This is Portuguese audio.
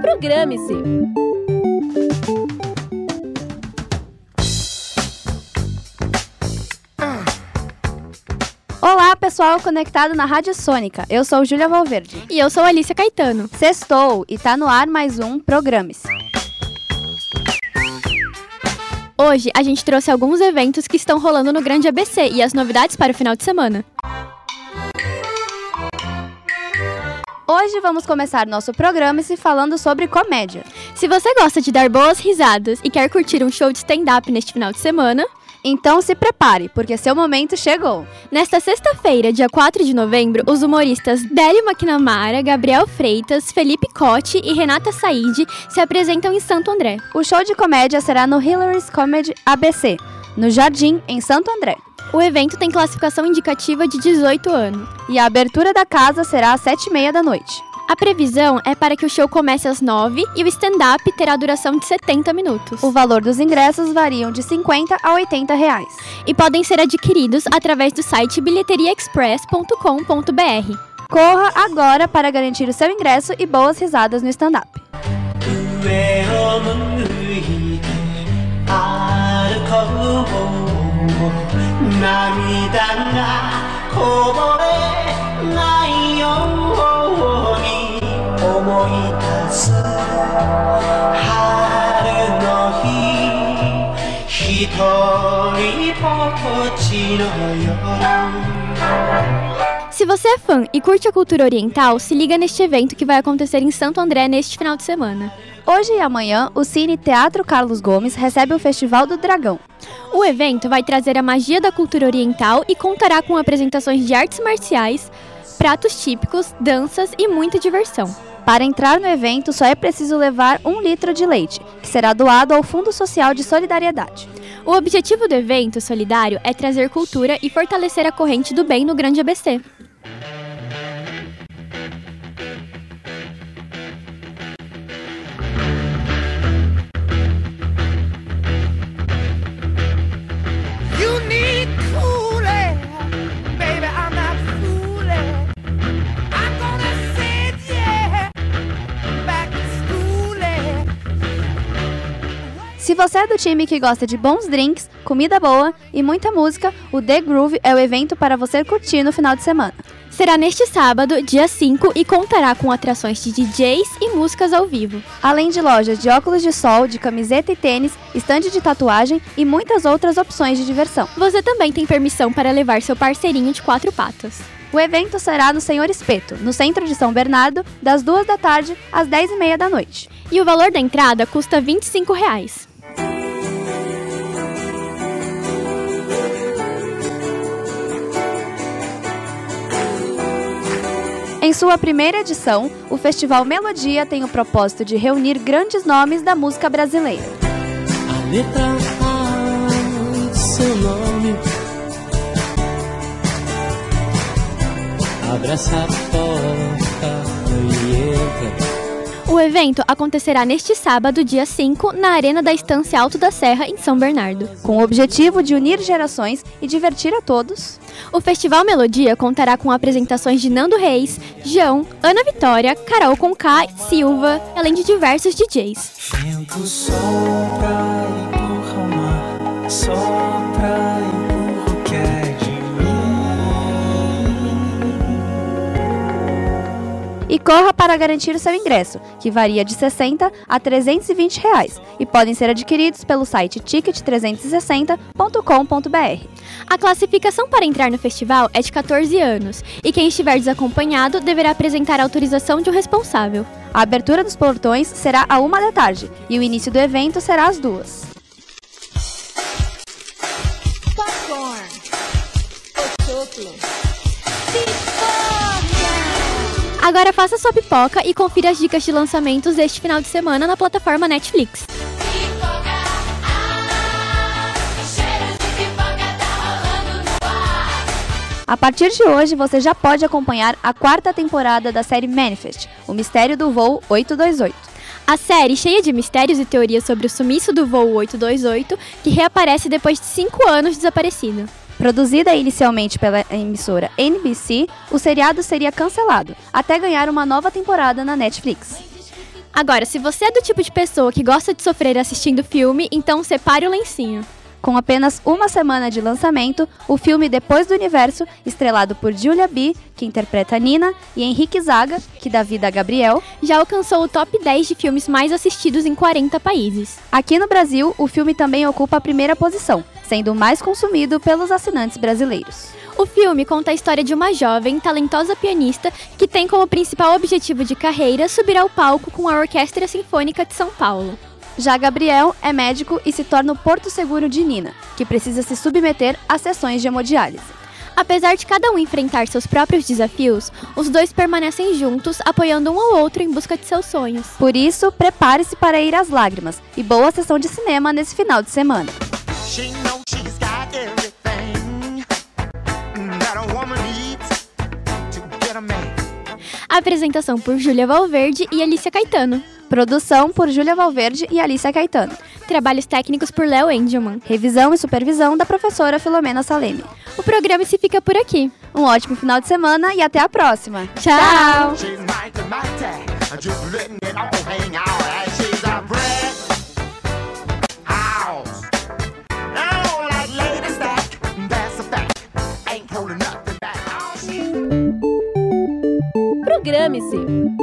Programe-se! Olá, pessoal conectado na Rádio Sônica. Eu sou Júlia Valverde. E eu sou Alicia Caetano. Sextou e tá no ar mais um Programe-se. Hoje a gente trouxe alguns eventos que estão rolando no Grande ABC e as novidades para o final de semana. Hoje vamos começar nosso programa se falando sobre comédia. Se você gosta de dar boas risadas e quer curtir um show de stand-up neste final de semana, Então se prepare, porque seu momento chegou. nesta sexta-feira, dia 4 de novembro, os humoristas Délio McNamara, Gabriel Freitas, Felipe Cotti e Renata Said se apresentam em Santo André. O show de comédia será no Hillary's Comedy ABC, no Jardim, em Santo André. O evento tem classificação indicativa de 18 anos. E a abertura da casa será às sete e meia da noite. A previsão é para que o show comece às 9 e o stand-up terá duração de 70 minutos. O valor dos ingressos variam de 50 a 80 reais. e podem ser adquiridos através do site bilheteriaexpress.com.br. Corra agora para garantir o seu ingresso e boas risadas no stand-up. 涙がこぼれないように思い出す春の日一人ぼっちの夜 Se você é fã e curte a cultura oriental, se liga neste evento que vai acontecer em Santo André neste final de semana. Hoje e amanhã, o Cine Teatro Carlos Gomes recebe o Festival do Dragão. O evento vai trazer a magia da cultura oriental e contará com apresentações de artes marciais, pratos típicos, danças e muita diversão. Para entrar no evento, só é preciso levar um litro de leite, que será doado ao Fundo Social de Solidariedade. O objetivo do evento solidário é trazer cultura e fortalecer a corrente do bem no Grande ABC. Mm-hmm. Se você é do time que gosta de bons drinks, comida boa e muita música, o The Groove é o evento para você curtir no final de semana. Será neste sábado, dia 5, e contará com atrações de DJs e músicas ao vivo. Além de lojas de óculos de sol, de camiseta e tênis, estande de tatuagem e muitas outras opções de diversão. Você também tem permissão para levar seu parceirinho de quatro patas. O evento será no Senhor Espeto, no centro de São Bernardo, das 2 da tarde às 10 e meia da noite. E o valor da entrada custa 25 reais. Sua primeira edição, o Festival Melodia tem o propósito de reunir grandes nomes da música brasileira. A letra A seu nome Abre essa porta evento acontecerá neste sábado, dia 5, na Arena da Estância Alto da Serra, em São Bernardo. Com o objetivo de unir gerações e divertir a todos, O Festival Melodia contará com apresentações de Nando Reis, João, Ana Vitória, Carol Conká, Silva, além de diversos DJs. Vento sopra e empurra o mar Sopra e corra para garantir o seu ingresso, que varia de 60 a 320 reais, e podem ser adquiridos pelo site ticket360.com.br. A classificação para entrar no festival é de 14 anos, e quem estiver desacompanhado deverá apresentar a autorização de um responsável. A abertura dos portões será a uma da tarde e o início do evento será às duas. Agora faça sua pipoca e confira as dicas de lançamentos deste final de semana na plataforma Netflix. A partir de hoje, você já pode acompanhar a quarta temporada da série Manifest, O Mistério do Voo 828. A série, cheia de mistérios e teorias sobre o sumiço do voo 828, que reaparece depois de cinco anos desaparecido. Produzida inicialmente pela emissora NBC, o seriado seria cancelado, até ganhar uma nova temporada na Netflix. Agora, se você é do tipo de pessoa que gosta de sofrer assistindo filme, então separe o lencinho. Com apenas uma semana de lançamento, o filme Depois do Universo, estrelado por Julia B, que interpreta Nina, e Henrique Zaga, que dá vida a Gabriel, Já alcançou o top 10 de filmes mais assistidos em 40 países. aqui no Brasil o filme também ocupa a primeira posição, sendo o mais consumido pelos assinantes brasileiros. O filme conta a história de uma jovem, talentosa pianista que tem como principal objetivo de carreira subir ao palco com a Orquestra Sinfônica de São Paulo. Já Gabriel é médico e se torna o porto seguro de Nina, que precisa se submeter a sessões de hemodiálise. Apesar de cada um enfrentar seus próprios desafios, os dois permanecem juntos, apoiando um ao outro em busca de seus sonhos. Por isso, prepare-se para ir às lágrimas e boa sessão de cinema nesse final de semana. A. Apresentação por Júlia Valverde e Alicia Caetano. Produção por Júlia Valverde e Alicia Caetano. Trabalhos técnicos por Léo Engelman. Revisão e supervisão da professora Filomena Saleme. O programa se fica por aqui. Um ótimo final de semana e até a próxima. Tchau! Programe-se.